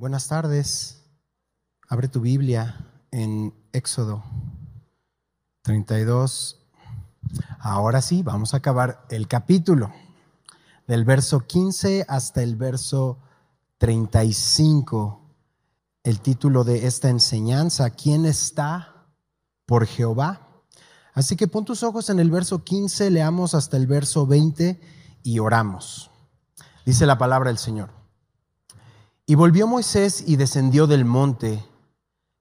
Buenas tardes. Abre tu Biblia en Éxodo 32. Ahora sí, vamos a acabar el capítulo del verso 15 hasta el verso 35. El título de esta enseñanza, ¿quién está por Jehová? Así que pon tus ojos en el verso 15, leamos hasta el verso 20 y oramos. Dice la palabra del Señor. Y volvió Moisés y descendió del monte,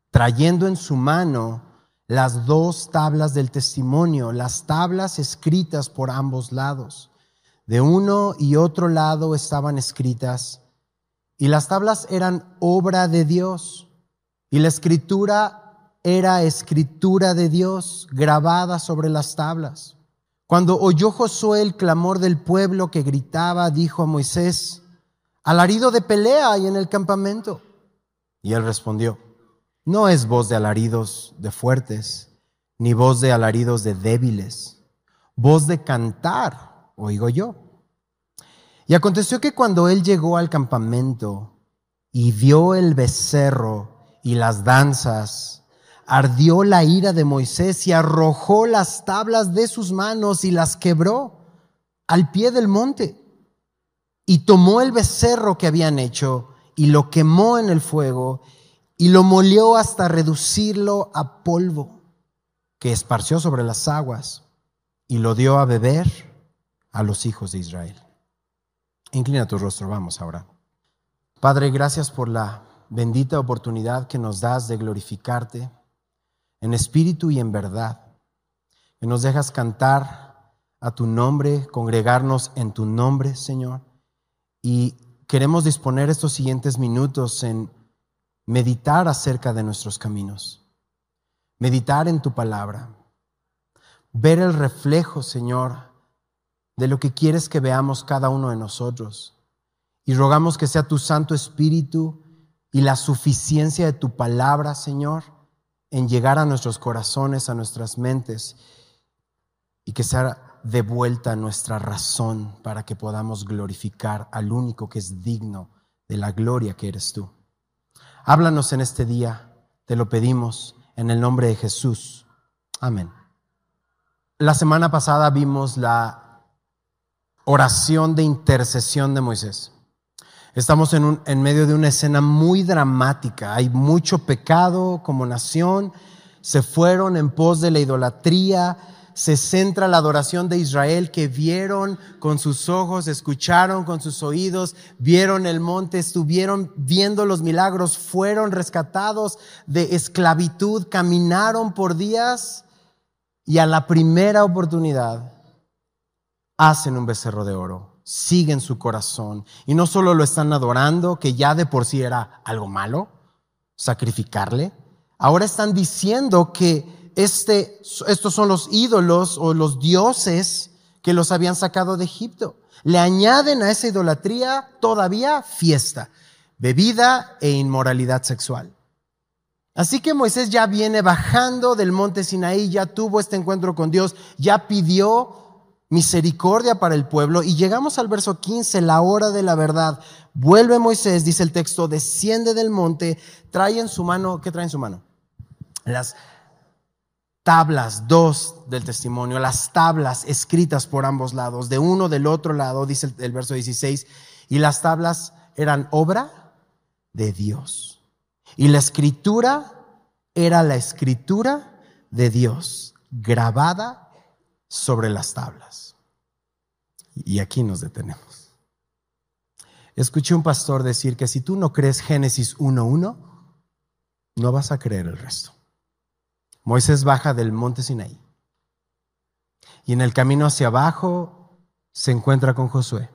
trayendo en su mano las dos tablas del testimonio, las tablas escritas por ambos lados. De uno y otro lado estaban escritas, y las tablas eran obra de Dios, y la escritura era escritura de Dios grabada sobre las tablas. Cuando oyó Josué el clamor del pueblo que gritaba, dijo a Moisés, alarido de pelea hay en el campamento. Y él respondió, no es voz de alaridos de fuertes, ni voz de alaridos de débiles, voz de cantar, oigo yo. Y aconteció que cuando él llegó al campamento y vio el becerro y las danzas, ardió la ira de Moisés y arrojó las tablas de sus manos y las quebró al pie del monte y tomó el becerro que habían hecho y lo quemó en el fuego y lo molió hasta reducirlo a polvo que esparció sobre las aguas y lo dio a beber a los hijos de Israel. Inclina tu rostro, vamos ahora. Padre, gracias por la bendita oportunidad que nos das de glorificarte en espíritu y en verdad, que nos dejas cantar a tu nombre, congregarnos en tu nombre, Señor y queremos disponer estos siguientes minutos en meditar acerca de nuestros caminos, meditar en tu palabra, ver el reflejo, Señor, de lo que quieres que veamos cada uno de nosotros. Y rogamos que sea tu Santo Espíritu y la suficiencia de tu palabra, Señor, en llegar a nuestros corazones, a nuestras mentes, y que sea de vuelta nuestra razón para que podamos glorificar al único que es digno de la gloria que eres tú. Háblanos en este día, te lo pedimos en el nombre de Jesús. Amén. La semana pasada vimos la oración de intercesión de Moisés. Estamos en, un, en medio de una escena muy dramática. Hay mucho pecado como nación. Se fueron en pos de la idolatría se centra la adoración de Israel que vieron con sus ojos, escucharon con sus oídos, vieron el monte, estuvieron viendo los milagros, fueron rescatados de esclavitud, caminaron por días y a la primera oportunidad hacen un becerro de oro, siguen su corazón. Y no solo lo están adorando, que ya de por sí era algo malo, sacrificarle, ahora están diciendo que este, estos son los ídolos o los dioses que los habían sacado de Egipto. Le añaden a esa idolatría todavía fiesta, bebida e inmoralidad sexual. Así que Moisés ya viene bajando del monte Sinaí, ya tuvo este encuentro con Dios, ya pidió misericordia para el pueblo y llegamos al verso 15, la hora de la verdad. Vuelve Moisés, dice el texto, desciende del monte, trae en su mano, ¿qué trae en su mano? Las tablas, dos del testimonio, las tablas escritas por ambos lados, de uno del otro lado, dice el, verso 16, y las tablas eran obra de Dios. Y la escritura era la escritura de Dios, grabada sobre las tablas. Y aquí nos detenemos. Escuché un pastor decir que si tú no crees Génesis 1.1, no vas a creer el resto. Moisés baja del monte Sinaí y en el camino hacia abajo se encuentra con Josué.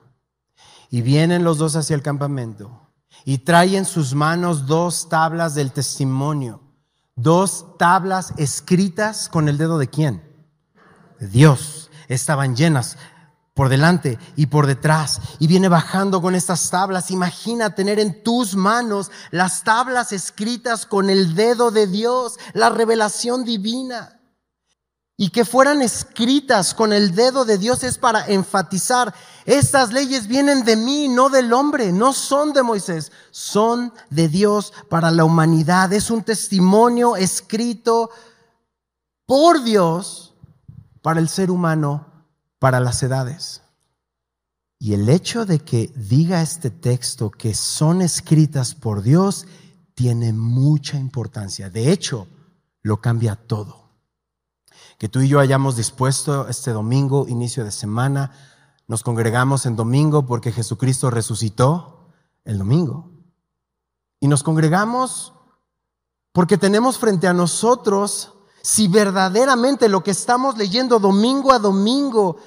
Y vienen los dos hacia el campamento y traen en sus manos dos tablas del testimonio, dos tablas escritas con el dedo de quién? De Dios. Estaban llenas por delante y por detrás. Y viene bajando con estas tablas. Imagina tener en tus manos las tablas escritas con el dedo de Dios, la revelación divina. y que fueran escritas con el dedo de Dios es para enfatizar, estas leyes vienen de mí, no del hombre, no son de Moisés, son de Dios para la humanidad. Es un testimonio escrito por Dios para el ser humano, para las edades. Y el hecho de que diga este texto que son escritas por Dios tiene mucha importancia. De hecho, lo cambia todo que tú y yo hayamos dispuesto este domingo, inicio de semana, nos congregamos en domingo porque Jesucristo resucitó el domingo. Y nos congregamos porque tenemos frente a nosotros si verdaderamente lo que estamos leyendo domingo a domingo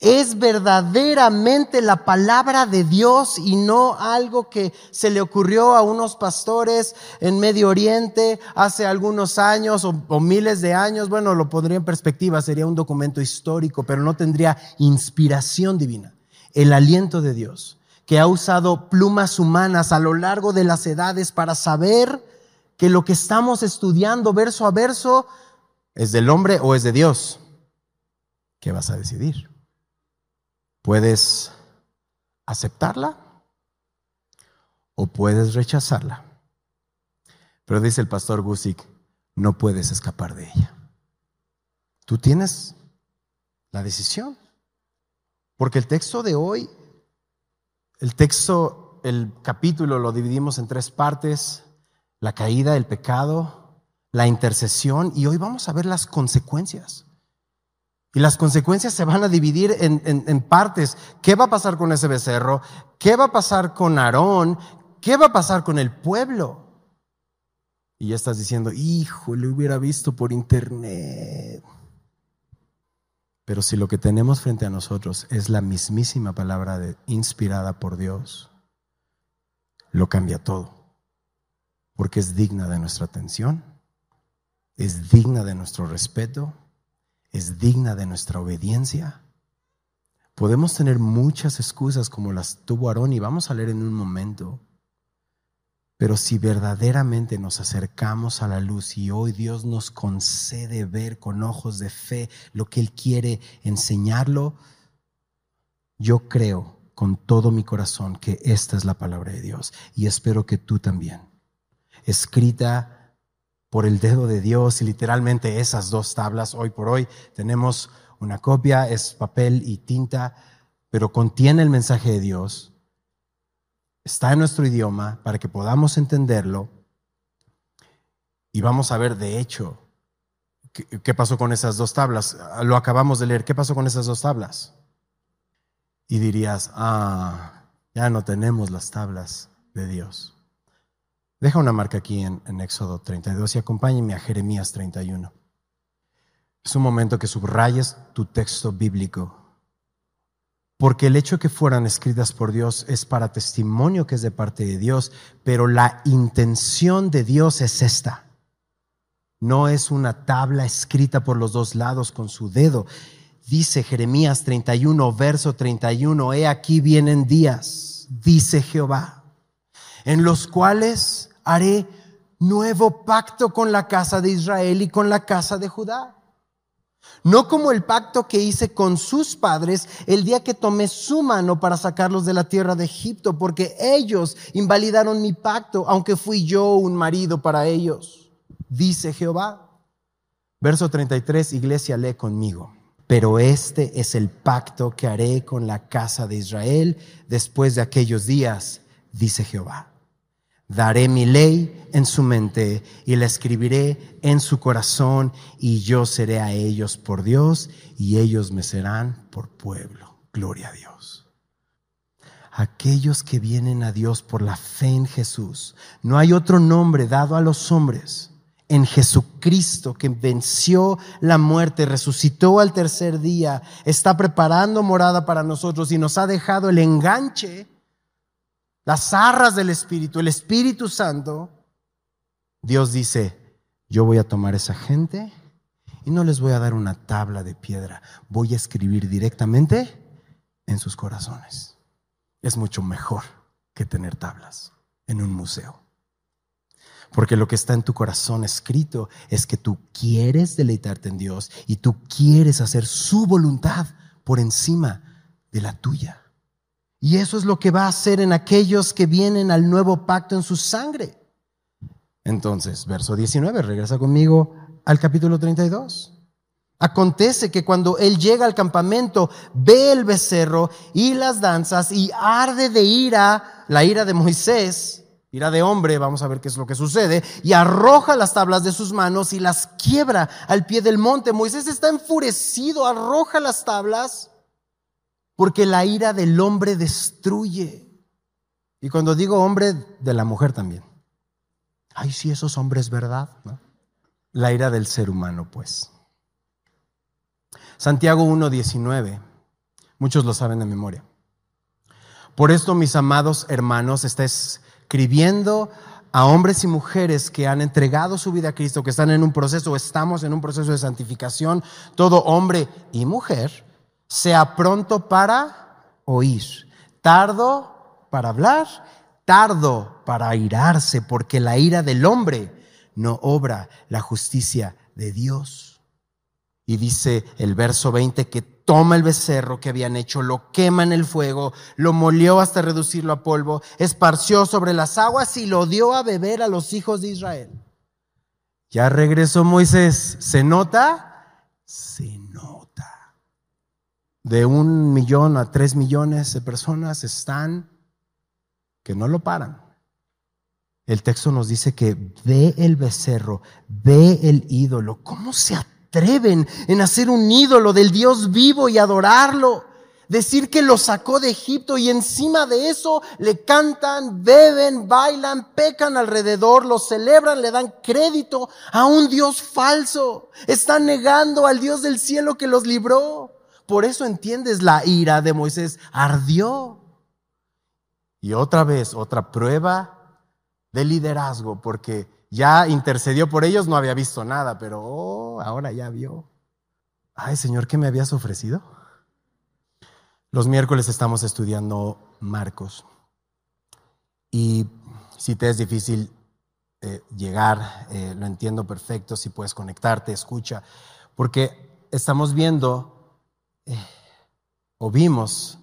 es verdaderamente la palabra de Dios y no algo que se le ocurrió a unos pastores en Medio Oriente hace algunos años o, miles de años. Bueno, lo pondría en perspectiva, sería un documento histórico, pero no tendría inspiración divina. El aliento de Dios, que ha usado plumas humanas a lo largo de las edades para saber que lo que estamos estudiando verso a verso es del hombre o es de Dios. ¿Qué vas a decidir? Puedes aceptarla o puedes rechazarla. Pero dice el pastor Gusick, no puedes escapar de ella. Tú tienes la decisión. Porque el texto de hoy, el texto, el capítulo lo dividimos en tres partes, la caída, el pecado, la intercesión, y hoy vamos a ver las consecuencias. Y las consecuencias se van a dividir en, partes. ¿Qué va a pasar con ese becerro? ¿Qué va a pasar con Aarón? ¿Qué va a pasar con el pueblo? Y ya estás diciendo, hijo, le hubiera visto por internet. Pero si lo que tenemos frente a nosotros es la mismísima palabra inspirada por Dios, lo cambia todo. Porque es digna de nuestra atención, es digna de nuestro respeto es digna de nuestra obediencia. Podemos tener muchas excusas como las tuvo Aarón y vamos a leer en un momento. Pero si verdaderamente nos acercamos a la luz y hoy Dios nos concede ver con ojos de fe lo que Él quiere enseñarlo, yo creo con todo mi corazón que esta es la palabra de Dios y espero que tú también. Escrita por el dedo de Dios y literalmente esas dos tablas. Hoy por hoy tenemos una copia, es papel y tinta, pero contiene el mensaje de Dios. Está en nuestro idioma para que podamos entenderlo. Y vamos a ver, de hecho, qué, pasó con esas dos tablas. Lo acabamos de leer. ¿Qué pasó con esas dos tablas? Y dirías, ah, ya no tenemos las tablas de Dios. Deja una marca aquí en, Éxodo 32 y acompáñeme a Jeremías 31. Es un momento que subrayes tu texto bíblico, porque el hecho que fueran escritas por Dios es para testimonio que es de parte de Dios, pero la intención de Dios es esta. No es una tabla escrita por los dos lados con su dedo. Dice Jeremías 31, verso 31, he aquí vienen días, dice Jehová, en los cuales haré nuevo pacto con la casa de Israel y con la casa de Judá. No como el pacto que hice con sus padres el día que tomé su mano para sacarlos de la tierra de Egipto, porque ellos invalidaron mi pacto, aunque fui yo un marido para ellos, dice Jehová. Verso 33, iglesia, lee conmigo. Pero este es el pacto que haré con la casa de Israel después de aquellos días, dice Jehová Daré mi ley en su mente y la escribiré en su corazón y yo seré a ellos por Dios y ellos me serán por pueblo. Gloria a Dios. Aquellos que vienen a Dios por la fe en Jesús. No hay otro nombre dado a los hombres en Jesucristo que venció la muerte, resucitó al tercer día, está preparando morada para nosotros y nos ha dejado el enganche las arras del Espíritu, el Espíritu Santo, Dios dice, yo voy a tomar esa gente y no les voy a dar una tabla de piedra, voy a escribir directamente en sus corazones. Es mucho mejor que tener tablas en un museo. Porque lo que está en tu corazón escrito es que tú quieres deleitarte en Dios y tú quieres hacer su voluntad por encima de la tuya. Y eso es lo que va a hacer en aquellos que vienen al nuevo pacto en su sangre. Entonces, verso 19, regresa conmigo al capítulo 32. Acontece que cuando él llega al campamento, ve el becerro y las danzas y arde de ira, la ira de Moisés, ira de hombre, vamos a ver qué es lo que sucede, y arroja las tablas de sus manos y las quiebra al pie del monte. Moisés está enfurecido, arroja las tablas porque la ira del hombre destruye. Y cuando digo hombre, de la mujer también. Ay, sí, esos hombres, ¿verdad? La ira del ser humano, pues. Santiago 1.19, muchos lo saben de memoria. Por esto, mis amados hermanos, está escribiendo a hombres y mujeres que han entregado su vida a Cristo, que están en un proceso, estamos en un proceso de santificación, todo hombre y mujer sea pronto para oír, tardo para hablar, tardo para airarse, porque la ira del hombre no obra la justicia de Dios. Y dice el verso 20 que toma el becerro que habían hecho, lo quema en el fuego, lo molió hasta reducirlo a polvo, esparció sobre las aguas y lo dio a beber a los hijos de Israel. Ya regresó Moisés. ¿Se nota? Se de un millón a tres millones de personas están que no lo paran. El texto nos dice que ve el becerro, ve el ídolo. ¿Cómo se atreven en hacer un ídolo del Dios vivo y adorarlo? Decir que lo sacó de Egipto y encima de eso le cantan, beben, bailan, pecan alrededor, lo celebran, le dan crédito a un Dios falso. Están negando al Dios del cielo que los libró. Por eso entiendes, la ira de Moisés ardió. Y otra vez, otra prueba de liderazgo, porque ya intercedió por ellos, no había visto nada, pero oh, ahora ya vio. Ay, Señor, ¿qué me habías ofrecido? Los miércoles estamos estudiando Marcos. Y si te es difícil eh, llegar, eh, lo entiendo perfecto, si puedes conectarte, escucha, porque estamos viendo o vimos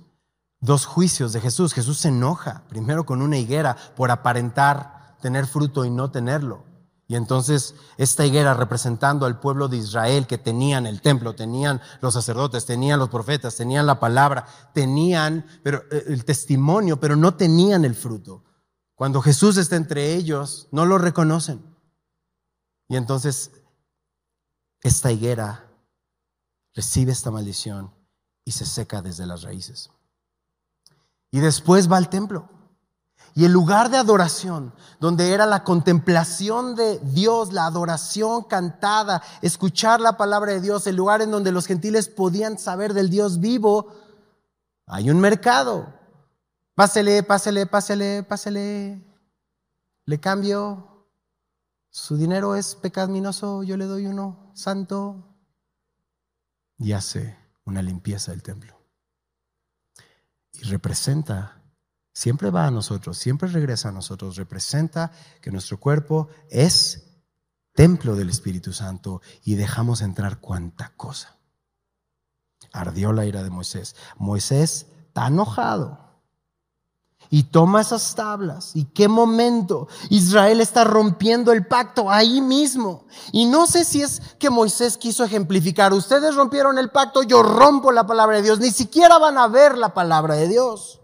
dos juicios de Jesús. Jesús se enoja, primero con una higuera por aparentar tener fruto y no tenerlo. Y entonces esta higuera representando al pueblo de Israel que tenían el templo, tenían los sacerdotes, tenían los profetas, tenían la palabra, tenían pero, eh, el testimonio, pero no tenían el fruto. Cuando Jesús está entre ellos, no lo reconocen. Y entonces esta higuera recibe esta maldición y se seca desde las raíces. Y después va al templo. Y el lugar de adoración, donde era la contemplación de Dios, la adoración cantada, escuchar la palabra de Dios, el lugar en donde los gentiles podían saber del Dios vivo, hay un mercado. Pásele, pásele, pásele, pásele. Le cambio. Su dinero es pecaminoso, yo le doy uno santo. Y hace una limpieza del templo. Y representa, siempre va a nosotros, siempre regresa a nosotros, representa que nuestro cuerpo es templo del Espíritu Santo y dejamos entrar cuanta cosa. Ardió la ira de Moisés. Moisés está enojado y toma esas tablas. ¿Y qué momento? Israel está rompiendo el pacto ahí mismo. Y no sé si es que Moisés quiso ejemplificar, ustedes rompieron el pacto, yo rompo la palabra de Dios, ni siquiera van a ver la palabra de Dios.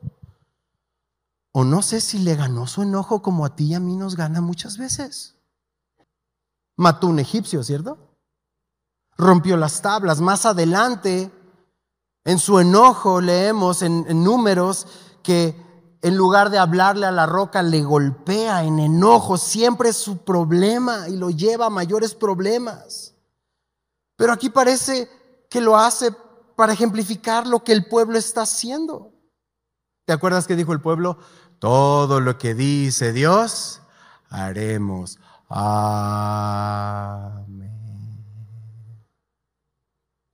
O no sé si le ganó su enojo como a ti y a mí nos gana muchas veces. Mató un egipcio, ¿cierto? Rompió las tablas. Más adelante, en su enojo, leemos en, en números que en lugar de hablarle a la roca, le golpea en enojo. Siempre es su problema y lo lleva a mayores problemas. Pero aquí parece que lo hace para ejemplificar lo que el pueblo está haciendo. ¿Te acuerdas que dijo el pueblo? Todo lo que dice Dios, haremos. Amén.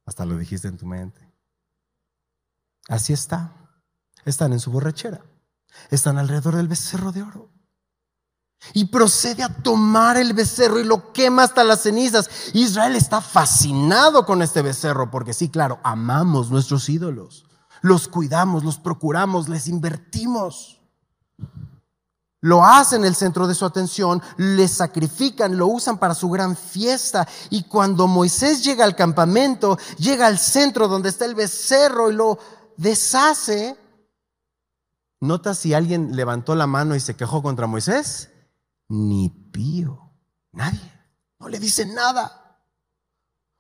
Hasta lo dijiste en tu mente. Así está. Están en su borrachera están alrededor del becerro de oro. Y procede a tomar el becerro y lo quema hasta las cenizas. Israel está fascinado con este becerro porque sí, claro, amamos nuestros ídolos. Los cuidamos, los procuramos, les invertimos. Lo hacen el centro de su atención, le sacrifican, lo usan para su gran fiesta. Y cuando Moisés llega al campamento, llega al centro donde está el becerro y lo deshace. ¿Nota si alguien levantó la mano y se quejó contra Moisés? Ni pío, nadie. No le dice nada.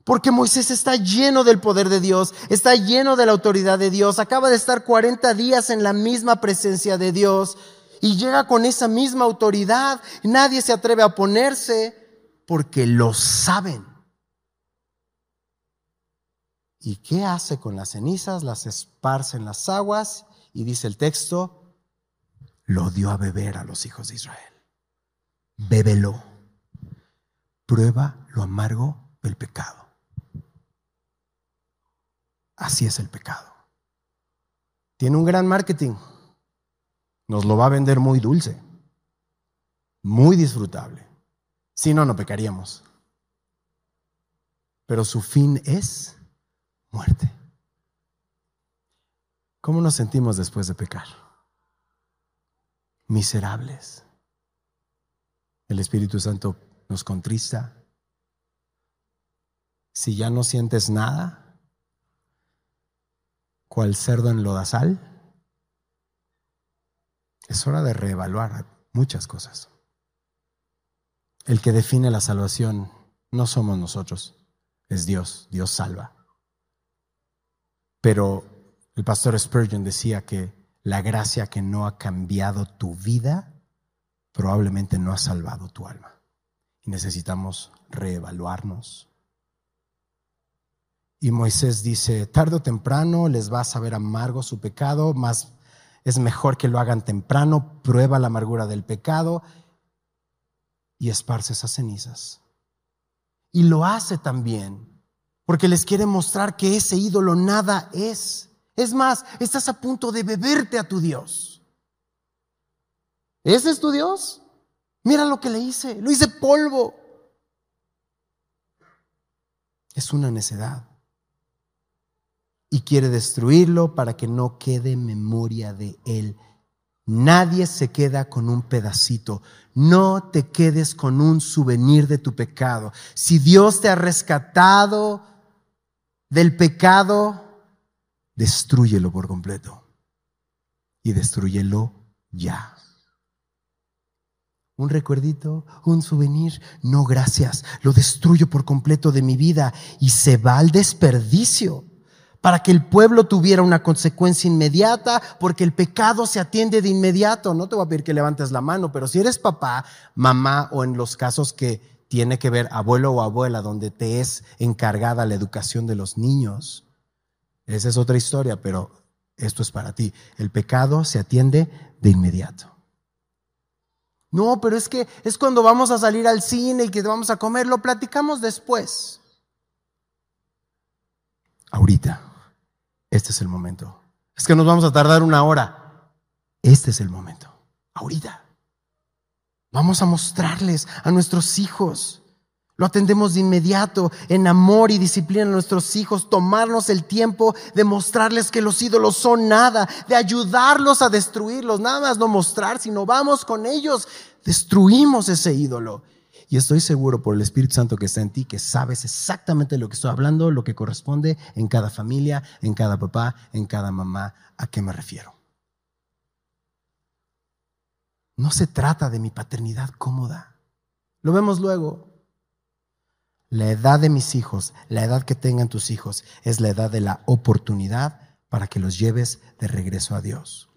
Porque Moisés está lleno del poder de Dios, está lleno de la autoridad de Dios, acaba de estar 40 días en la misma presencia de Dios y llega con esa misma autoridad. Nadie se atreve a oponerse porque lo saben. ¿Y qué hace con las cenizas? Las esparce en las aguas y dice el texto, lo dio a beber a los hijos de Israel. Bébelo. Prueba lo amargo del pecado. Así es el pecado. Tiene un gran marketing nos lo va a vender muy dulce, muy disfrutable. Si no, no pecaríamos. Pero su fin es muerte. ¿Cómo nos sentimos después de pecar? Miserables. El Espíritu Santo nos contrista. Si ya no sientes nada, cual cerdo en lodazal, es hora de reevaluar muchas cosas. El que define la salvación no somos nosotros, es Dios, Dios salva. Pero el pastor Spurgeon decía que la gracia que no ha cambiado tu vida probablemente no ha salvado tu alma. Y necesitamos reevaluarnos. Y Moisés dice, tarde o temprano les va a saber amargo su pecado, más es mejor que lo hagan temprano, prueba la amargura del pecado y esparce esas cenizas. Y lo hace también porque les quiere mostrar que ese ídolo nada es. Es más, estás a punto de beberte a tu Dios. ¿Ese es tu Dios? Mira lo que le hice, lo hice polvo. Es una necedad y quiere destruirlo para que no quede memoria de él. Nadie se queda con un pedacito. No te quedes con un souvenir de tu pecado. Si Dios te ha rescatado del pecado, destruyelo por completo. Y destruyelo ya. Un recuerdito, un souvenir, no gracias. Lo destruyo por completo de mi vida y se va al desperdicio para que el pueblo tuviera una consecuencia inmediata, porque el pecado se atiende de inmediato. No te voy a pedir que levantes la mano, pero si eres papá, mamá o en los casos que tiene que ver abuelo o abuela, donde te es encargada la educación de los niños, esa es otra historia, pero esto es para ti. El pecado se atiende de inmediato. No, pero es que es cuando vamos a salir al cine y que vamos a comer, lo platicamos después. Ahorita. Este es el momento. Es que nos vamos a tardar una hora. Este es el momento. Ahorita. Vamos a mostrarles a nuestros hijos. Lo atendemos de inmediato, en amor y disciplina a nuestros hijos, tomarnos el tiempo de mostrarles que los ídolos son nada, de ayudarlos a destruirlos, nada más no mostrar, sino vamos con ellos, destruimos ese ídolo y estoy seguro por el Espíritu Santo que está en ti que sabes exactamente lo que estoy hablando, lo que corresponde en cada familia, en cada papá, en cada mamá. ¿A qué me refiero? No se trata de mi paternidad cómoda. Lo vemos luego. La edad de mis hijos, la edad que tengan tus hijos, es la edad de la oportunidad para que los lleves de regreso a Dios.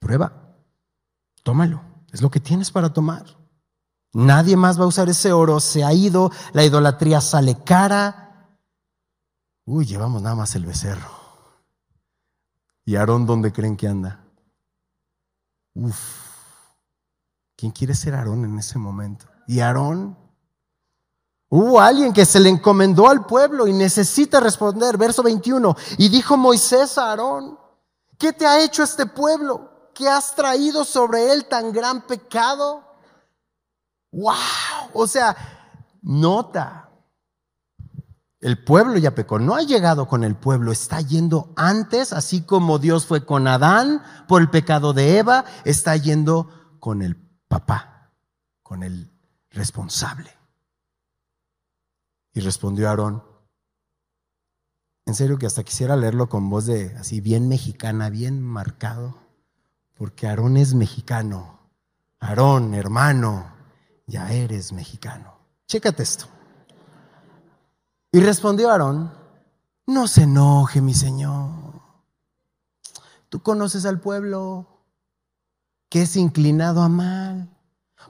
Prueba, tómalo, es lo que tienes para tomar. Nadie más va a usar ese oro, se ha ido, la idolatría sale cara. Uy, llevamos nada más el becerro. ¿Y Aarón dónde creen que anda? Uf, ¿quién quiere ser Aarón en ese momento? ¿Y Aarón? Hubo alguien que se le encomendó al pueblo y necesita responder. Verso 21. Y dijo Moisés a Aarón, ¿qué te ha hecho este pueblo? ¿Qué has traído sobre él tan gran pecado? ¡Wow! O sea, nota. El pueblo ya pecó, no ha llegado con el pueblo, está yendo antes, así como Dios fue con Adán por el pecado de Eva, está yendo con el papá, con el responsable. Y respondió Aarón, en serio que hasta quisiera leerlo con voz de así bien mexicana, bien marcado, porque Aarón es mexicano. Aarón, hermano, ya eres mexicano. Chécate esto. Y respondió Aarón, no se enoje, mi señor. Tú conoces al pueblo que es inclinado a mal.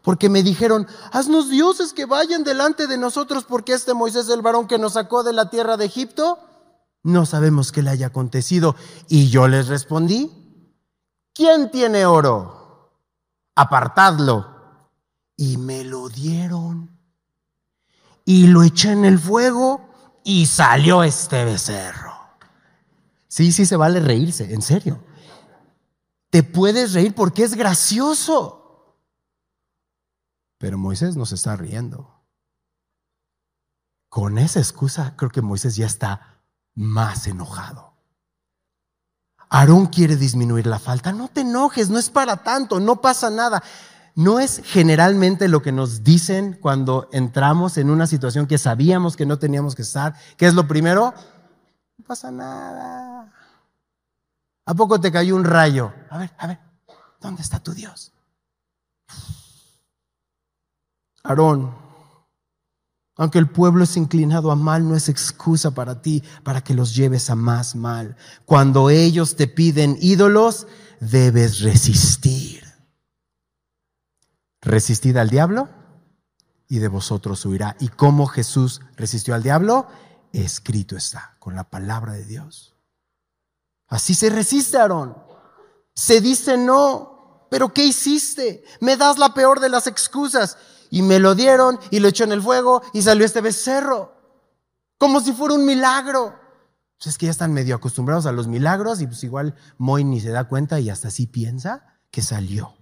Porque me dijeron, haznos dioses que vayan delante de nosotros, porque este Moisés, el varón que nos sacó de la tierra de Egipto, no sabemos qué le haya acontecido. Y yo les respondí, ¿quién tiene oro? Apartadlo. Y me lo dieron. Y lo eché en el fuego y salió este becerro. Sí, sí, se vale reírse, en serio. Te puedes reír porque es gracioso. Pero Moisés nos está riendo. Con esa excusa creo que Moisés ya está más enojado. Aarón quiere disminuir la falta. No te enojes, no es para tanto, no pasa nada. No es generalmente lo que nos dicen cuando entramos en una situación que sabíamos que no teníamos que estar. ¿Qué es lo primero? No pasa nada. ¿A poco te cayó un rayo? A ver, a ver, ¿dónde está tu Dios? Aarón, aunque el pueblo es inclinado a mal, no es excusa para ti, para que los lleves a más mal. Cuando ellos te piden ídolos, debes resistir. Resistid al diablo y de vosotros huirá. ¿Y cómo Jesús resistió al diablo? Escrito está, con la palabra de Dios. Así se resiste, Aarón. Se dice no, pero ¿qué hiciste? Me das la peor de las excusas y me lo dieron y lo echó en el fuego y salió este becerro. Como si fuera un milagro. Pues es que ya están medio acostumbrados a los milagros y pues igual Moy ni se da cuenta y hasta así piensa que salió.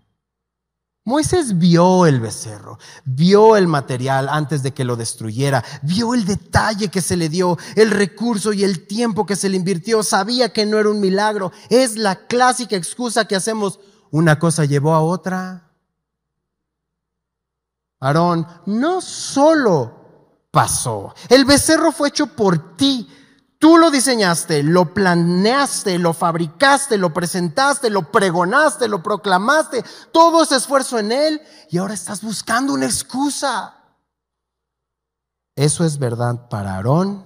Moisés vio el becerro, vio el material antes de que lo destruyera, vio el detalle que se le dio, el recurso y el tiempo que se le invirtió, sabía que no era un milagro. Es la clásica excusa que hacemos, una cosa llevó a otra. Aarón, no solo pasó, el becerro fue hecho por ti. Tú lo diseñaste, lo planeaste, lo fabricaste, lo presentaste, lo pregonaste, lo proclamaste, todo ese esfuerzo en él y ahora estás buscando una excusa. Eso es verdad para Aarón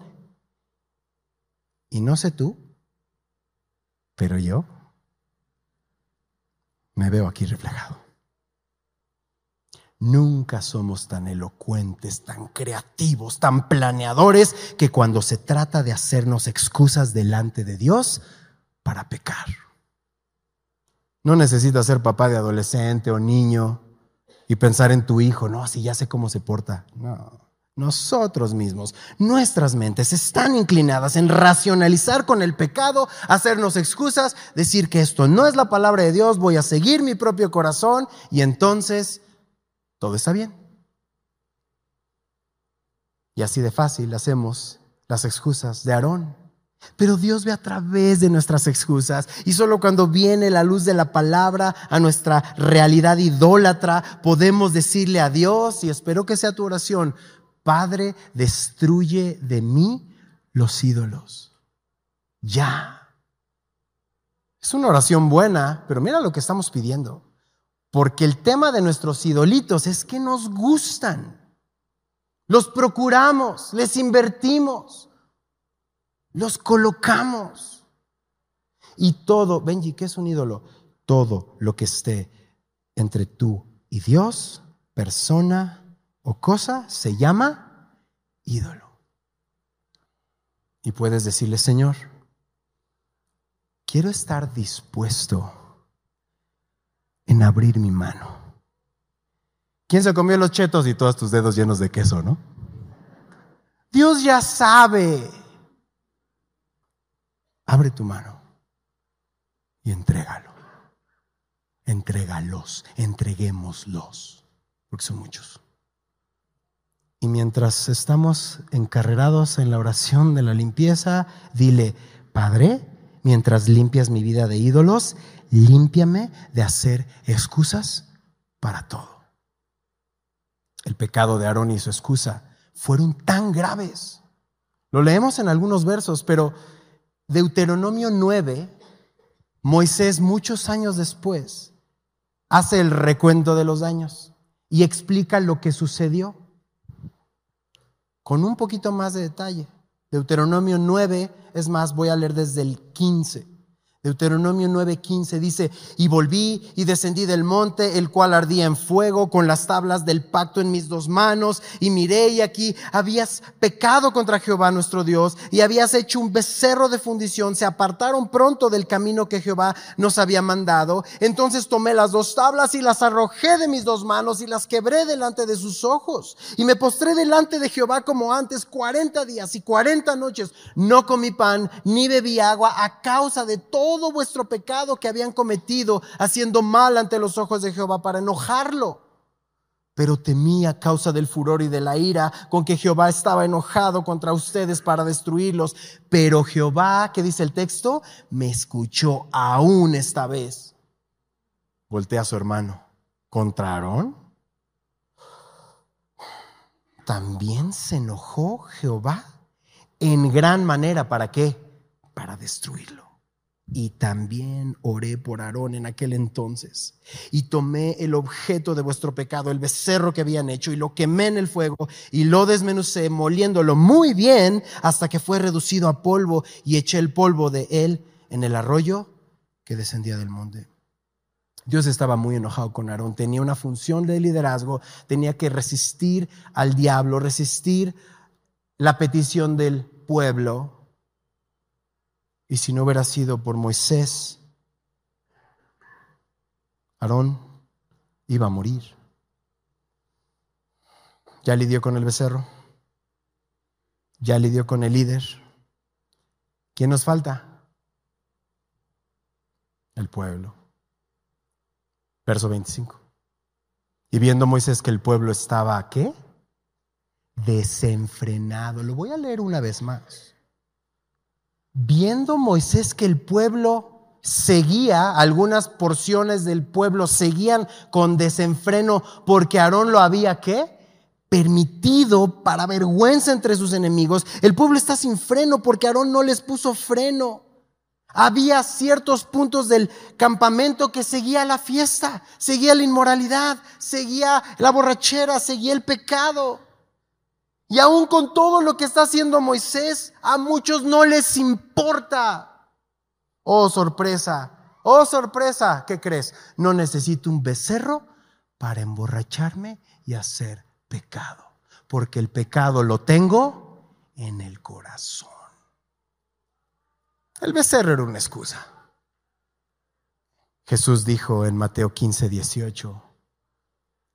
y no sé tú, pero yo me veo aquí reflejado. Nunca somos tan elocuentes, tan creativos, tan planeadores que cuando se trata de hacernos excusas delante de Dios para pecar. No necesitas ser papá de adolescente o niño y pensar en tu hijo, no, si ya sé cómo se porta. No, nosotros mismos, nuestras mentes están inclinadas en racionalizar con el pecado, hacernos excusas, decir que esto no es la palabra de Dios, voy a seguir mi propio corazón y entonces todo está bien. Y así de fácil hacemos las excusas de Aarón. Pero Dios ve a través de nuestras excusas y solo cuando viene la luz de la palabra a nuestra realidad idólatra podemos decirle a Dios, y espero que sea tu oración, Padre, destruye de mí los ídolos. Ya. Es una oración buena, pero mira lo que estamos pidiendo. Porque el tema de nuestros idolitos es que nos gustan. Los procuramos, les invertimos, los colocamos. Y todo, Benji, ¿qué es un ídolo? Todo lo que esté entre tú y Dios, persona o cosa, se llama ídolo. Y puedes decirle, Señor, quiero estar dispuesto en abrir mi mano. ¿Quién se comió los chetos y todos tus dedos llenos de queso, no? Dios ya sabe. Abre tu mano y entrégalo. Entrégalos, entreguémoslos, porque son muchos. Y mientras estamos encarrerados en la oración de la limpieza, dile, Padre, mientras limpias mi vida de ídolos, límpiame de hacer excusas para todo. El pecado de Aarón y su excusa fueron tan graves. Lo leemos en algunos versos, pero Deuteronomio 9, Moisés muchos años después hace el recuento de los daños y explica lo que sucedió con un poquito más de detalle. Deuteronomio 9, es más, voy a leer desde el 15. Deuteronomio 9:15 dice, y volví y descendí del monte, el cual ardía en fuego, con las tablas del pacto en mis dos manos, y miré y aquí habías pecado contra Jehová nuestro Dios, y habías hecho un becerro de fundición, se apartaron pronto del camino que Jehová nos había mandado. Entonces tomé las dos tablas y las arrojé de mis dos manos y las quebré delante de sus ojos, y me postré delante de Jehová como antes, cuarenta días y cuarenta noches, no comí pan ni bebí agua a causa de todo todo vuestro pecado que habían cometido haciendo mal ante los ojos de Jehová para enojarlo. Pero temí a causa del furor y de la ira con que Jehová estaba enojado contra ustedes para destruirlos. Pero Jehová, ¿qué dice el texto? Me escuchó aún esta vez. Voltea a su hermano. ¿Contra Aarón? También se enojó Jehová en gran manera. ¿Para qué? Para destruirlo. Y también oré por Aarón en aquel entonces. Y tomé el objeto de vuestro pecado, el becerro que habían hecho, y lo quemé en el fuego, y lo desmenucé, moliéndolo muy bien, hasta que fue reducido a polvo, y eché el polvo de él en el arroyo que descendía del monte. Dios estaba muy enojado con Aarón, tenía una función de liderazgo, tenía que resistir al diablo, resistir la petición del pueblo, y si no hubiera sido por Moisés, Aarón iba a morir. Ya lidió con el becerro. Ya lidió con el líder. ¿Quién nos falta? El pueblo. Verso 25. Y viendo Moisés que el pueblo estaba, ¿qué? Desenfrenado. Lo voy a leer una vez más viendo Moisés que el pueblo seguía, algunas porciones del pueblo seguían con desenfreno porque Aarón lo había ¿qué? permitido para vergüenza entre sus enemigos. El pueblo está sin freno porque Aarón no les puso freno. Había ciertos puntos del campamento que seguía la fiesta, seguía la inmoralidad, seguía la borrachera, seguía el pecado. Y aún con todo lo que está haciendo Moisés, a muchos no les importa. Oh, sorpresa. Oh, sorpresa. ¿Qué crees? No necesito un becerro para emborracharme y hacer pecado. Porque el pecado lo tengo en el corazón. El becerro era una excusa. Jesús dijo en Mateo 15, 18,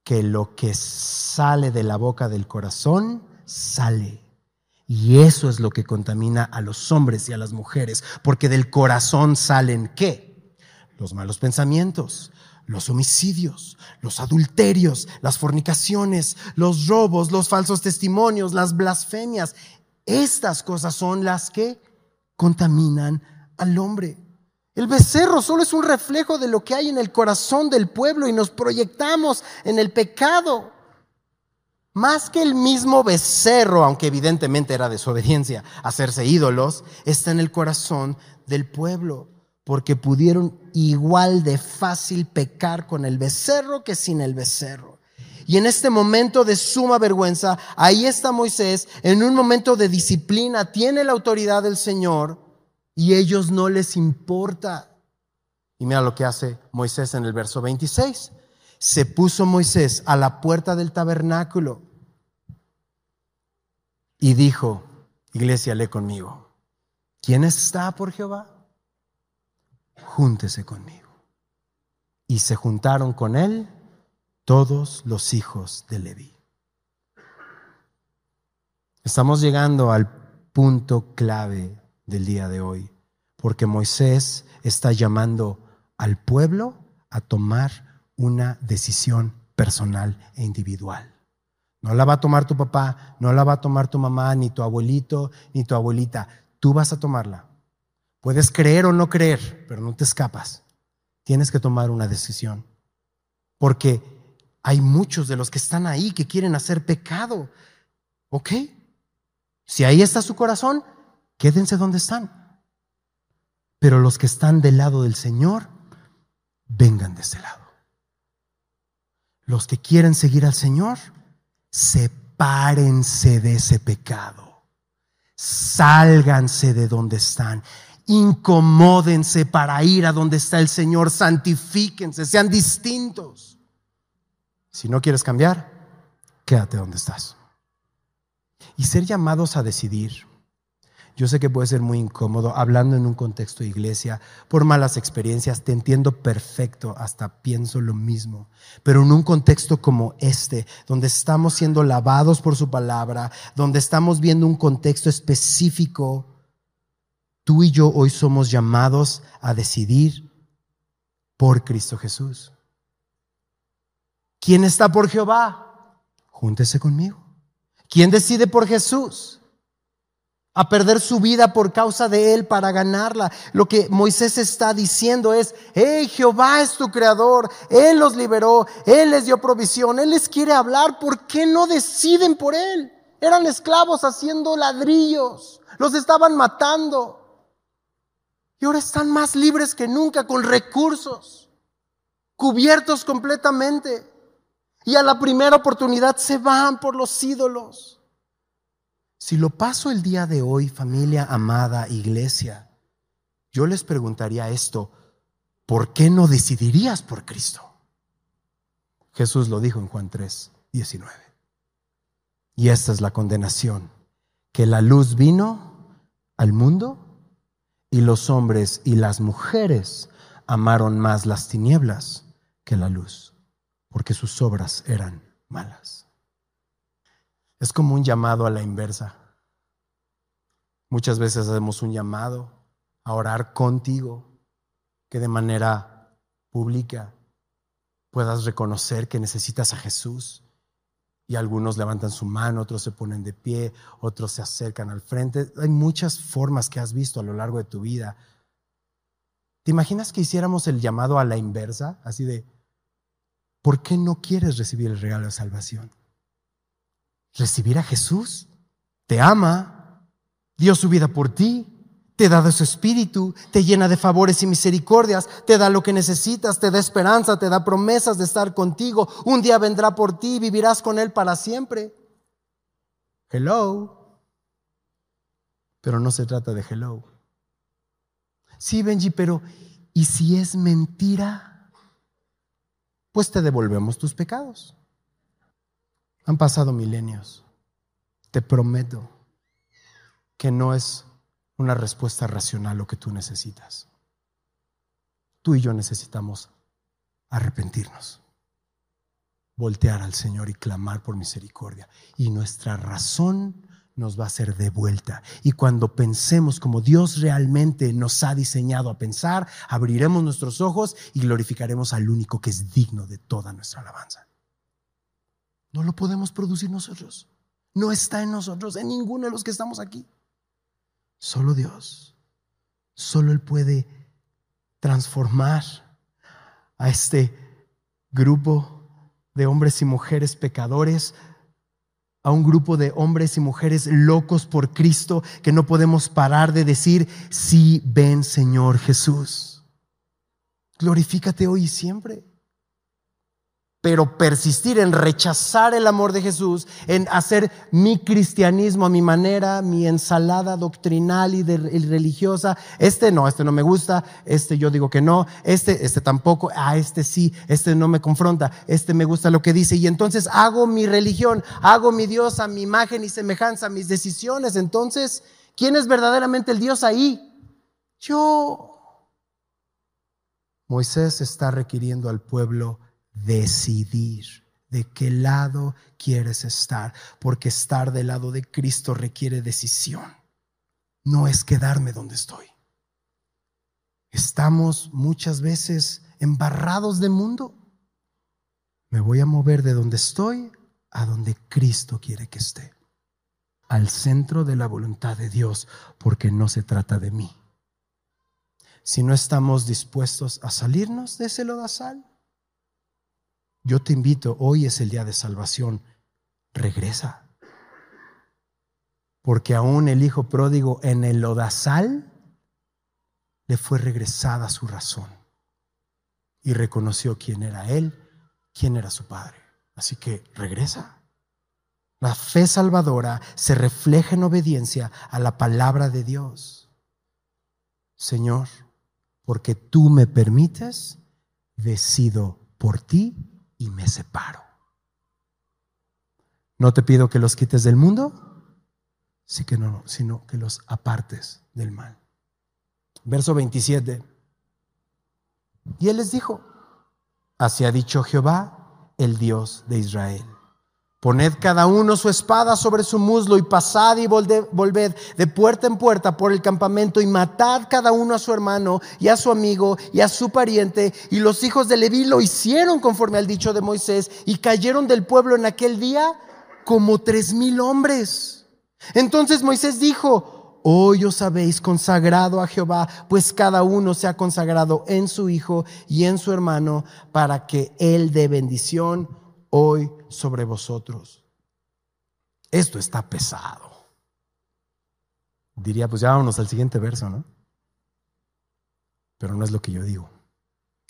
que lo que sale de la boca del corazón sale. Y eso es lo que contamina a los hombres y a las mujeres, porque del corazón salen qué? Los malos pensamientos, los homicidios, los adulterios, las fornicaciones, los robos, los falsos testimonios, las blasfemias. Estas cosas son las que contaminan al hombre. El becerro solo es un reflejo de lo que hay en el corazón del pueblo y nos proyectamos en el pecado. Más que el mismo becerro, aunque evidentemente era desobediencia, hacerse ídolos, está en el corazón del pueblo, porque pudieron igual de fácil pecar con el becerro que sin el becerro. Y en este momento de suma vergüenza, ahí está Moisés, en un momento de disciplina, tiene la autoridad del Señor y ellos no les importa. Y mira lo que hace Moisés en el verso 26 se puso Moisés a la puerta del tabernáculo y dijo, iglesia, lee conmigo, ¿quién está por Jehová? Júntese conmigo. Y se juntaron con él todos los hijos de Leví. Estamos llegando al punto clave del día de hoy, porque Moisés está llamando al pueblo a tomar una decisión personal e individual. No la va a tomar tu papá, no la va a tomar tu mamá, ni tu abuelito, ni tu abuelita. Tú vas a tomarla. Puedes creer o no creer, pero no te escapas. Tienes que tomar una decisión. Porque hay muchos de los que están ahí que quieren hacer pecado. ¿Ok? Si ahí está su corazón, quédense donde están. Pero los que están del lado del Señor, vengan de ese lado. Los que quieren seguir al Señor, sepárense de ese pecado. Sálganse de donde están. Incomódense para ir a donde está el Señor. Santifíquense, sean distintos. Si no quieres cambiar, quédate donde estás. Y ser llamados a decidir yo sé que puede ser muy incómodo hablando en un contexto de iglesia por malas experiencias, te entiendo perfecto, hasta pienso lo mismo, pero en un contexto como este, donde estamos siendo lavados por su palabra, donde estamos viendo un contexto específico, tú y yo hoy somos llamados a decidir por Cristo Jesús. ¿Quién está por Jehová? Júntese conmigo. ¿Quién decide por Jesús? A perder su vida por causa de Él para ganarla. Lo que Moisés está diciendo es, hey, Jehová es tu creador, Él los liberó, Él les dio provisión, Él les quiere hablar, ¿por qué no deciden por Él? Eran esclavos haciendo ladrillos, los estaban matando. Y ahora están más libres que nunca, con recursos, cubiertos completamente. Y a la primera oportunidad se van por los ídolos. Si lo paso el día de hoy, familia amada, iglesia, yo les preguntaría esto, ¿por qué no decidirías por Cristo? Jesús lo dijo en Juan 3, 19. Y esta es la condenación, que la luz vino al mundo y los hombres y las mujeres amaron más las tinieblas que la luz, porque sus obras eran malas. Es como un llamado a la inversa. Muchas veces hacemos un llamado a orar contigo, que de manera pública puedas reconocer que necesitas a Jesús. Y algunos levantan su mano, otros se ponen de pie, otros se acercan al frente. Hay muchas formas que has visto a lo largo de tu vida. ¿Te imaginas que hiciéramos el llamado a la inversa? Así de, ¿por qué no quieres recibir el regalo de salvación? Recibir a Jesús. Te ama, dio su vida por ti, te da de su espíritu, te llena de favores y misericordias, te da lo que necesitas, te da esperanza, te da promesas de estar contigo. Un día vendrá por ti, vivirás con Él para siempre. Hello. Pero no se trata de hello. Sí, Benji, pero ¿y si es mentira? Pues te devolvemos tus pecados. Han pasado milenios. Te prometo que no es una respuesta racional lo que tú necesitas. Tú y yo necesitamos arrepentirnos, voltear al Señor y clamar por misericordia. Y nuestra razón nos va a ser devuelta. Y cuando pensemos como Dios realmente nos ha diseñado a pensar, abriremos nuestros ojos y glorificaremos al único que es digno de toda nuestra alabanza. No lo podemos producir nosotros. No está en nosotros, en ninguno de los que estamos aquí. Solo Dios. Solo Él puede transformar a este grupo de hombres y mujeres pecadores a un grupo de hombres y mujeres locos por Cristo que no podemos parar de decir, sí, ven Señor Jesús. Glorifícate hoy y siempre pero persistir en rechazar el amor de Jesús, en hacer mi cristianismo a mi manera, mi ensalada doctrinal y, religiosa, este no, este no me gusta, este yo digo que no, este, este tampoco, a ah, este sí, este no me confronta, este me gusta lo que dice y entonces hago mi religión, hago mi Dios a mi imagen y semejanza, mis decisiones, entonces, ¿quién es verdaderamente el Dios ahí? Yo. Moisés está requiriendo al pueblo decidir de qué lado quieres estar, porque estar del lado de Cristo requiere decisión. No es quedarme donde estoy. Estamos muchas veces embarrados de mundo. Me voy a mover de donde estoy a donde Cristo quiere que esté, al centro de la voluntad de Dios, porque no se trata de mí. Si no estamos dispuestos a salirnos de ese lodazal, yo te invito, hoy es el día de salvación, regresa. Porque aún el hijo pródigo en el lodazal le fue regresada su razón y reconoció quién era él, quién era su padre. Así que regresa. La fe salvadora se refleja en obediencia a la palabra de Dios. Señor, porque tú me permites, decido por ti y me separo. No te pido que los quites del mundo, sino que los apartes del mal. Verso 27. Y él les dijo, así ha dicho Jehová, el Dios de Israel. Poned cada uno su espada sobre su muslo y pasad y volved de puerta en puerta por el campamento y matad cada uno a su hermano y a su amigo y a su pariente. Y los hijos de Leví lo hicieron conforme al dicho de Moisés y cayeron del pueblo en aquel día como tres mil hombres. Entonces Moisés dijo, hoy os habéis consagrado a Jehová, pues cada uno se ha consagrado en su hijo y en su hermano para que él dé bendición hoy sobre vosotros. Esto está pesado. Diría, pues ya vámonos al siguiente verso, ¿no? Pero no es lo que yo digo,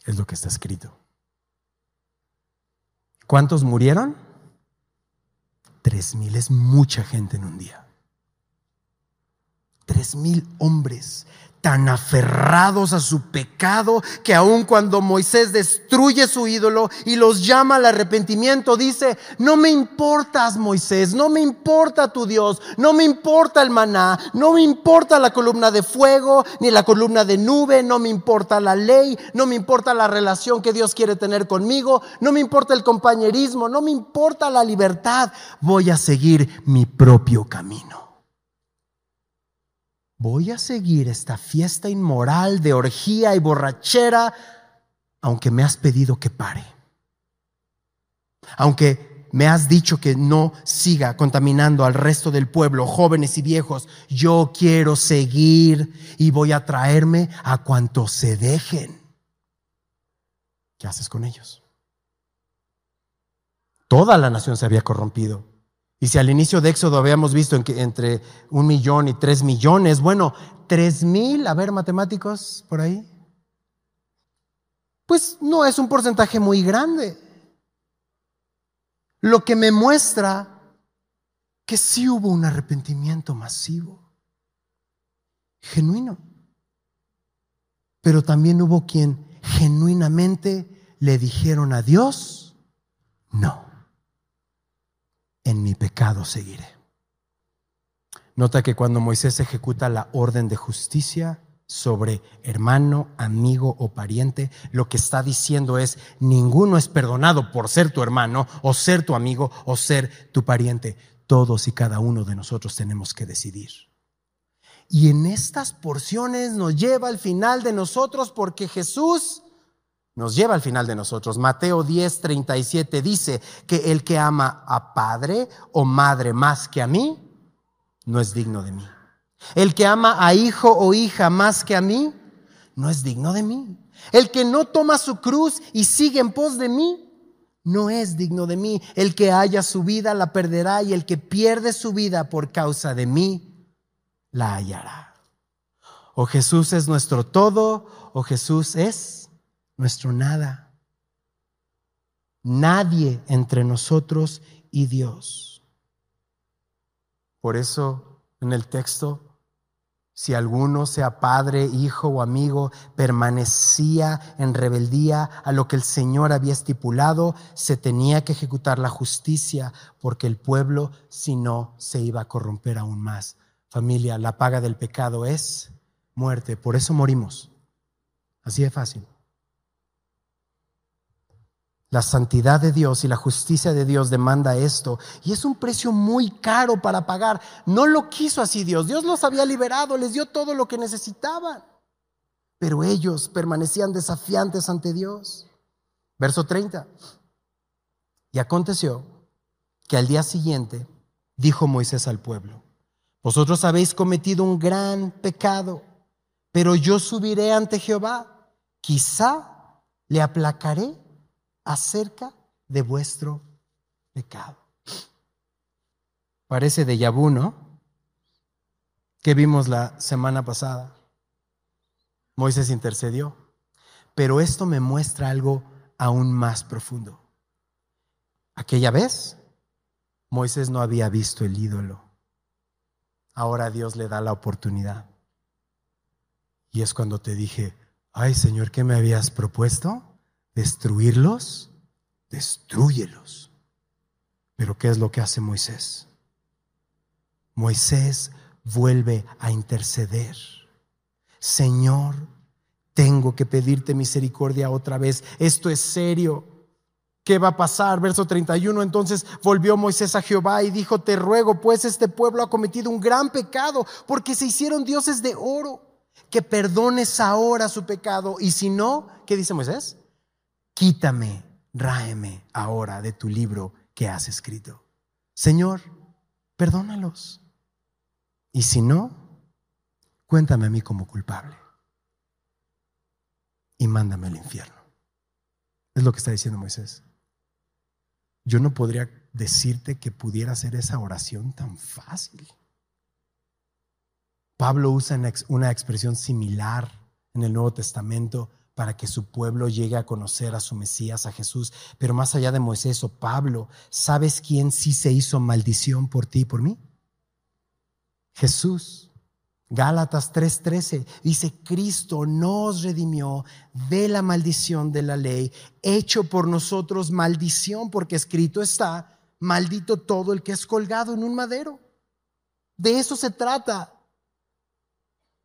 es lo que está escrito. ¿Cuántos murieron? Tres mil, es mucha gente en un día. Tres mil hombres tan aferrados a su pecado que aun cuando Moisés destruye su ídolo y los llama al arrepentimiento, dice, no me importas Moisés, no me importa tu Dios, no me importa el maná, no me importa la columna de fuego, ni la columna de nube, no me importa la ley, no me importa la relación que Dios quiere tener conmigo, no me importa el compañerismo, no me importa la libertad, voy a seguir mi propio camino voy a seguir esta fiesta inmoral de orgía y borrachera, aunque me has pedido que pare. Aunque me has dicho que no siga contaminando al resto del pueblo, jóvenes y viejos, yo quiero seguir y voy a traerme a cuantos se dejen. ¿Qué haces con ellos? Toda la nación se había corrompido. Y si al inicio de Éxodo habíamos visto entre un millón y tres millones, bueno, tres mil, a ver, matemáticos por ahí, pues no es un porcentaje muy grande. Lo que me muestra que sí hubo un arrepentimiento masivo, genuino. Pero también hubo quien genuinamente le dijeron a Dios, no en mi pecado seguiré. Nota que cuando Moisés ejecuta la orden de justicia sobre hermano, amigo o pariente, lo que está diciendo es, ninguno es perdonado por ser tu hermano o ser tu amigo o ser tu pariente. Todos y cada uno de nosotros tenemos que decidir. Y en estas porciones nos lleva al final de nosotros porque Jesús nos lleva al final de nosotros. Mateo 10, 37 dice que el que ama a padre o madre más que a mí, no es digno de mí. El que ama a hijo o hija más que a mí, no es digno de mí. El que no toma su cruz y sigue en pos de mí, no es digno de mí. El que haya su vida la perderá y el que pierde su vida por causa de mí, la hallará. O Jesús es nuestro todo, o Jesús es nuestro nada. Nadie entre nosotros y Dios. Por eso en el texto, si alguno, sea padre, hijo o amigo, permanecía en rebeldía a lo que el Señor había estipulado, se tenía que ejecutar la justicia, porque el pueblo, si no, se iba a corromper aún más. Familia, la paga del pecado es muerte, por eso morimos. Así de fácil. La santidad de Dios y la justicia de Dios demanda esto. Y es un precio muy caro para pagar. No lo quiso así Dios. Dios los había liberado, les dio todo lo que necesitaban. Pero ellos permanecían desafiantes ante Dios. Verso 30. Y aconteció que al día siguiente dijo Moisés al pueblo, vosotros habéis cometido un gran pecado, pero yo subiré ante Jehová, quizá le aplacaré acerca de vuestro pecado. Parece de Yabú, ¿no? Que vimos la semana pasada. Moisés intercedió. Pero esto me muestra algo aún más profundo. Aquella vez, Moisés no había visto el ídolo. Ahora Dios le da la oportunidad. Y es cuando te dije, ay Señor, ¿qué me habías propuesto? ¿Destruirlos? Destruyelos. Pero ¿qué es lo que hace Moisés? Moisés vuelve a interceder. Señor, tengo que pedirte misericordia otra vez. Esto es serio. ¿Qué va a pasar? Verso 31. Entonces volvió Moisés a Jehová y dijo, te ruego, pues este pueblo ha cometido un gran pecado porque se hicieron dioses de oro, que perdones ahora su pecado. Y si no, ¿qué dice Moisés? Quítame, ráeme ahora de tu libro que has escrito. Señor, perdónalos. Y si no, cuéntame a mí como culpable y mándame al infierno. Es lo que está diciendo Moisés. Yo no podría decirte que pudiera hacer esa oración tan fácil. Pablo usa una expresión similar en el Nuevo Testamento para que su pueblo llegue a conocer a su Mesías, a Jesús. Pero más allá de Moisés o Pablo, ¿sabes quién sí se hizo maldición por ti y por mí? Jesús. Gálatas 3:13 dice, Cristo nos redimió de la maldición de la ley, hecho por nosotros maldición, porque escrito está, maldito todo el que es colgado en un madero. De eso se trata.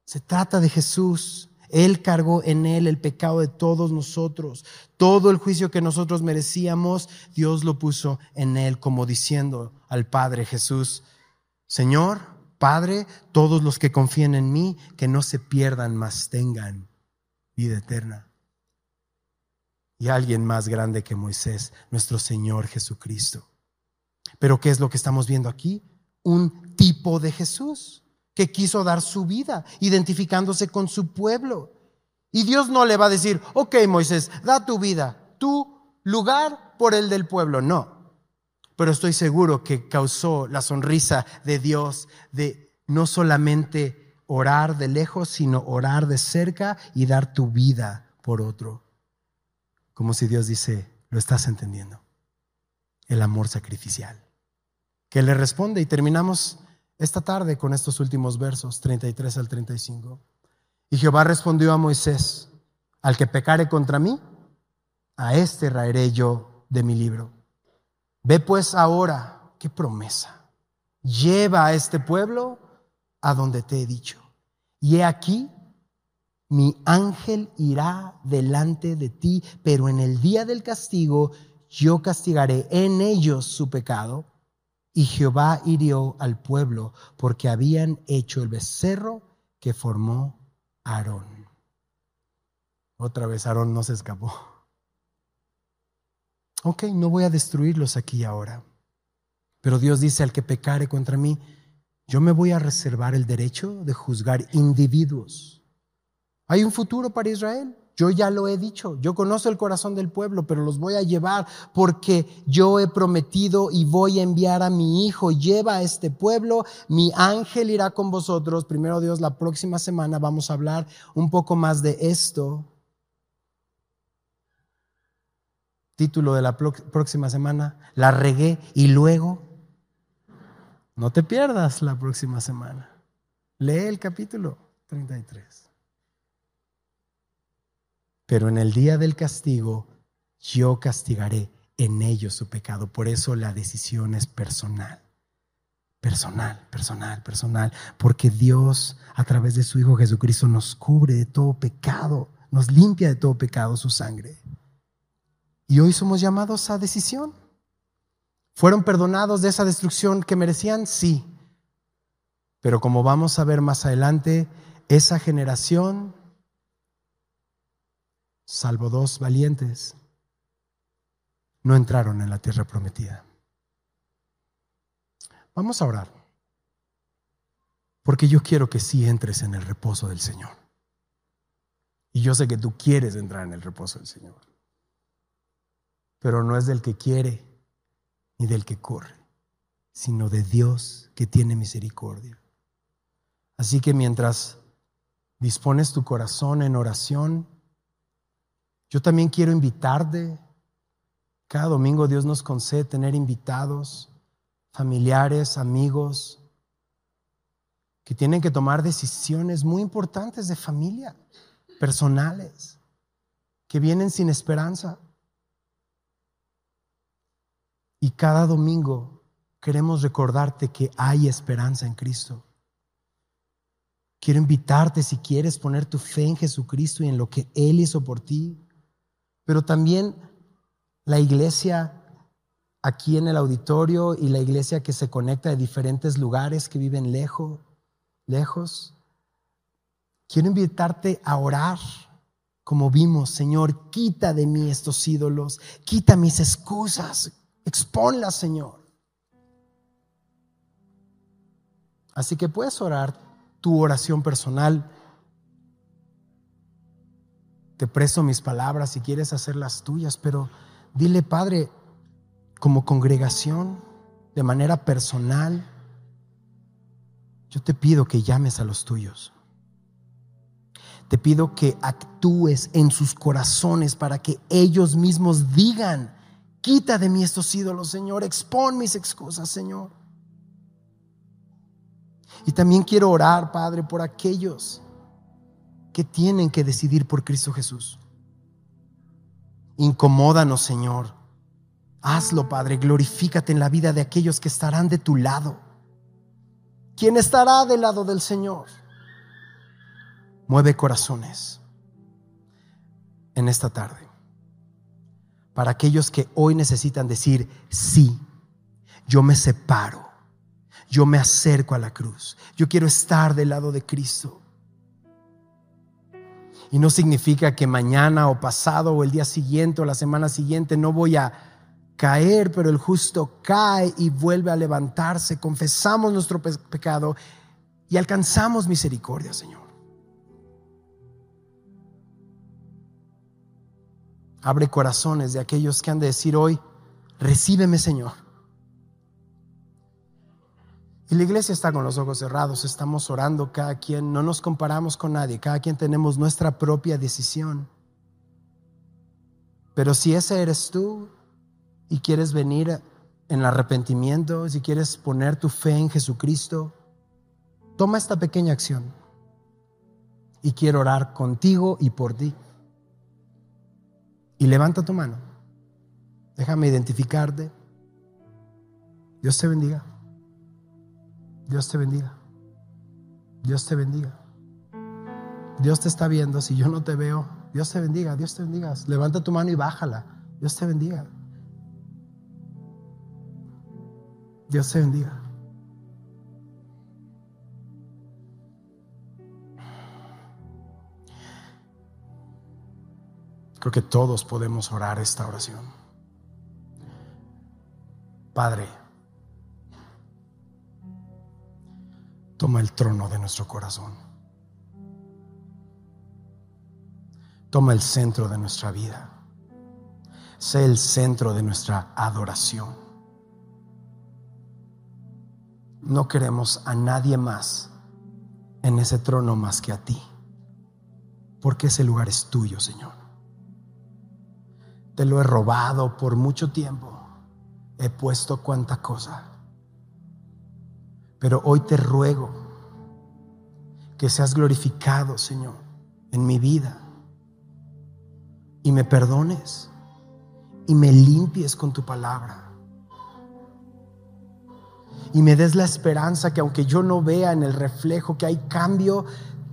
Se trata de Jesús. Él cargó en él el pecado de todos nosotros. Todo el juicio que nosotros merecíamos, Dios lo puso en él, como diciendo al Padre Jesús, Señor, Padre, todos los que confíen en mí, que no se pierdan, mas tengan vida eterna. Y alguien más grande que Moisés, nuestro Señor Jesucristo. Pero ¿qué es lo que estamos viendo aquí? Un tipo de Jesús que quiso dar su vida, identificándose con su pueblo. Y Dios no le va a decir, ok Moisés, da tu vida, tu lugar por el del pueblo. No, pero estoy seguro que causó la sonrisa de Dios de no solamente orar de lejos, sino orar de cerca y dar tu vida por otro. Como si Dios dice, lo estás entendiendo. El amor sacrificial. Que le responde y terminamos esta tarde con estos últimos versos, 33 al 35. Y Jehová respondió a Moisés, al que pecare contra mí, a este raeré yo de mi libro Ve pues ahora, qué promesa. Lleva a este pueblo a donde te he dicho. Y he aquí, mi ángel irá delante de ti, pero en el día del castigo yo castigaré en ellos su pecado. Y Jehová hirió al pueblo porque habían hecho el becerro que formó Aarón. Otra vez Aarón no se escapó. Ok, no voy a destruirlos aquí ahora. Pero Dios dice al que pecare contra mí, yo me voy a reservar el derecho de juzgar individuos. Hay un futuro para Israel. Yo ya lo he dicho. Yo conozco el corazón del pueblo, pero los voy a llevar porque yo he prometido y voy a enviar a mi hijo. Lleva a este pueblo. Mi ángel irá con vosotros. Primero Dios, la próxima semana vamos a hablar un poco más de esto. título de la próxima semana, la regué y luego, no te pierdas la próxima semana. Lee el capítulo 33. Pero en el día del castigo, yo castigaré en ellos su pecado. Por eso la decisión es personal. Personal, personal, personal. Porque Dios, a través de su Hijo Jesucristo, nos cubre de todo pecado, nos limpia de todo pecado su sangre. Y hoy somos llamados a decisión. ¿Fueron perdonados de esa destrucción que merecían? Sí. Pero como vamos a ver más adelante, esa generación, salvo dos valientes, no entraron en la tierra prometida. Vamos a orar. Porque yo quiero que sí entres en el reposo del Señor. Y yo sé que tú quieres entrar en el reposo del Señor. Pero no es del que quiere ni del que corre, sino de Dios que tiene misericordia. Así que mientras dispones tu corazón en oración, yo también quiero invitarte. Cada domingo Dios nos concede tener invitados, familiares, amigos, que tienen que tomar decisiones muy importantes de familia, personales, que vienen sin esperanza. Y cada domingo queremos recordarte que hay esperanza en Cristo. Quiero invitarte si quieres poner tu fe en Jesucristo y en lo que Él hizo por ti, pero también la iglesia aquí en el auditorio y la iglesia que se conecta de diferentes lugares que viven lejos, lejos. Quiero invitarte a orar, como vimos, Señor, quita de mí estos ídolos, quita mis excusas, exponlas, Señor. Así que puedes orar tu oración personal. Te presto mis palabras si quieres hacer las tuyas, pero dile, Padre, como congregación, de manera personal, yo te pido que llames a los tuyos. Te pido que actúes en sus corazones para que ellos mismos digan, quita de mí estos ídolos, Señor, expón mis excusas, Señor. Y también quiero orar, Padre, por aquellos que tienen que decidir por Cristo Jesús. Incomódanos, Señor. Hazlo, Padre. Glorifícate en la vida de aquellos que estarán de tu lado. ¿Quién estará del lado del Señor? Mueve corazones en esta tarde. Para aquellos que hoy necesitan decir, sí, yo me separo yo me acerco a la cruz. Yo quiero estar del lado de Cristo. Y no significa que mañana o pasado o el día siguiente o la semana siguiente no voy a caer, pero el justo cae y vuelve a levantarse. Confesamos nuestro pecado y alcanzamos misericordia, Señor. Abre corazones de aquellos que han de decir hoy, recíbeme, Señor. Y la iglesia está con los ojos cerrados, estamos orando cada quien, no nos comparamos con nadie, cada quien tenemos nuestra propia decisión. Pero si ese eres tú y quieres venir en arrepentimiento, si quieres poner tu fe en Jesucristo, toma esta pequeña acción. Y quiero orar contigo y por ti. Y levanta tu mano. Déjame identificarte. Dios te bendiga. Dios te bendiga. Dios te bendiga. Dios te está viendo. Si yo no te veo, Dios te bendiga. Dios te bendiga. Levanta tu mano y bájala. Dios te bendiga. Dios te bendiga. Creo que todos podemos orar esta oración. Padre, toma el trono de nuestro corazón. Toma el centro de nuestra vida. Sé el centro de nuestra adoración. No queremos a nadie más en ese trono más que a ti, porque ese lugar es tuyo, Señor. Te lo he robado por mucho tiempo. He puesto cuanta cosa pero hoy te ruego que seas glorificado, Señor, en mi vida y me perdones y me limpies con tu palabra. Y me des la esperanza que aunque yo no vea en el reflejo que hay cambio,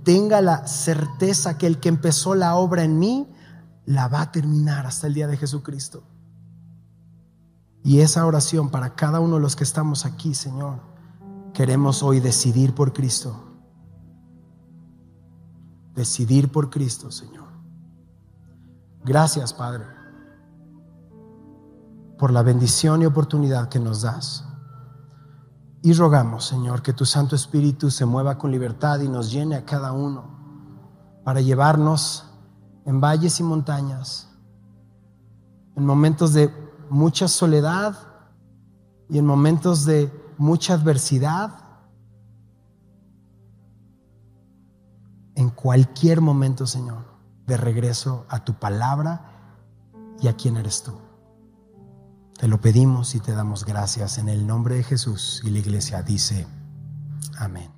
tenga la certeza que el que empezó la obra en mí la va a terminar hasta el día de Jesucristo. Y esa oración para cada uno de los que estamos aquí, Señor queremos hoy decidir por Cristo. Decidir por Cristo, Señor. Gracias, Padre, por la bendición y oportunidad que nos das Y rogamos, Señor, que tu Santo Espíritu se mueva con libertad y nos llene a cada uno para llevarnos en valles y montañas, en momentos de mucha soledad y en momentos de mucha adversidad, en cualquier momento, Señor, de regreso a tu palabra y a quién eres tú. Te lo pedimos y te damos gracias en el nombre de Jesús. Y la iglesia dice, amén.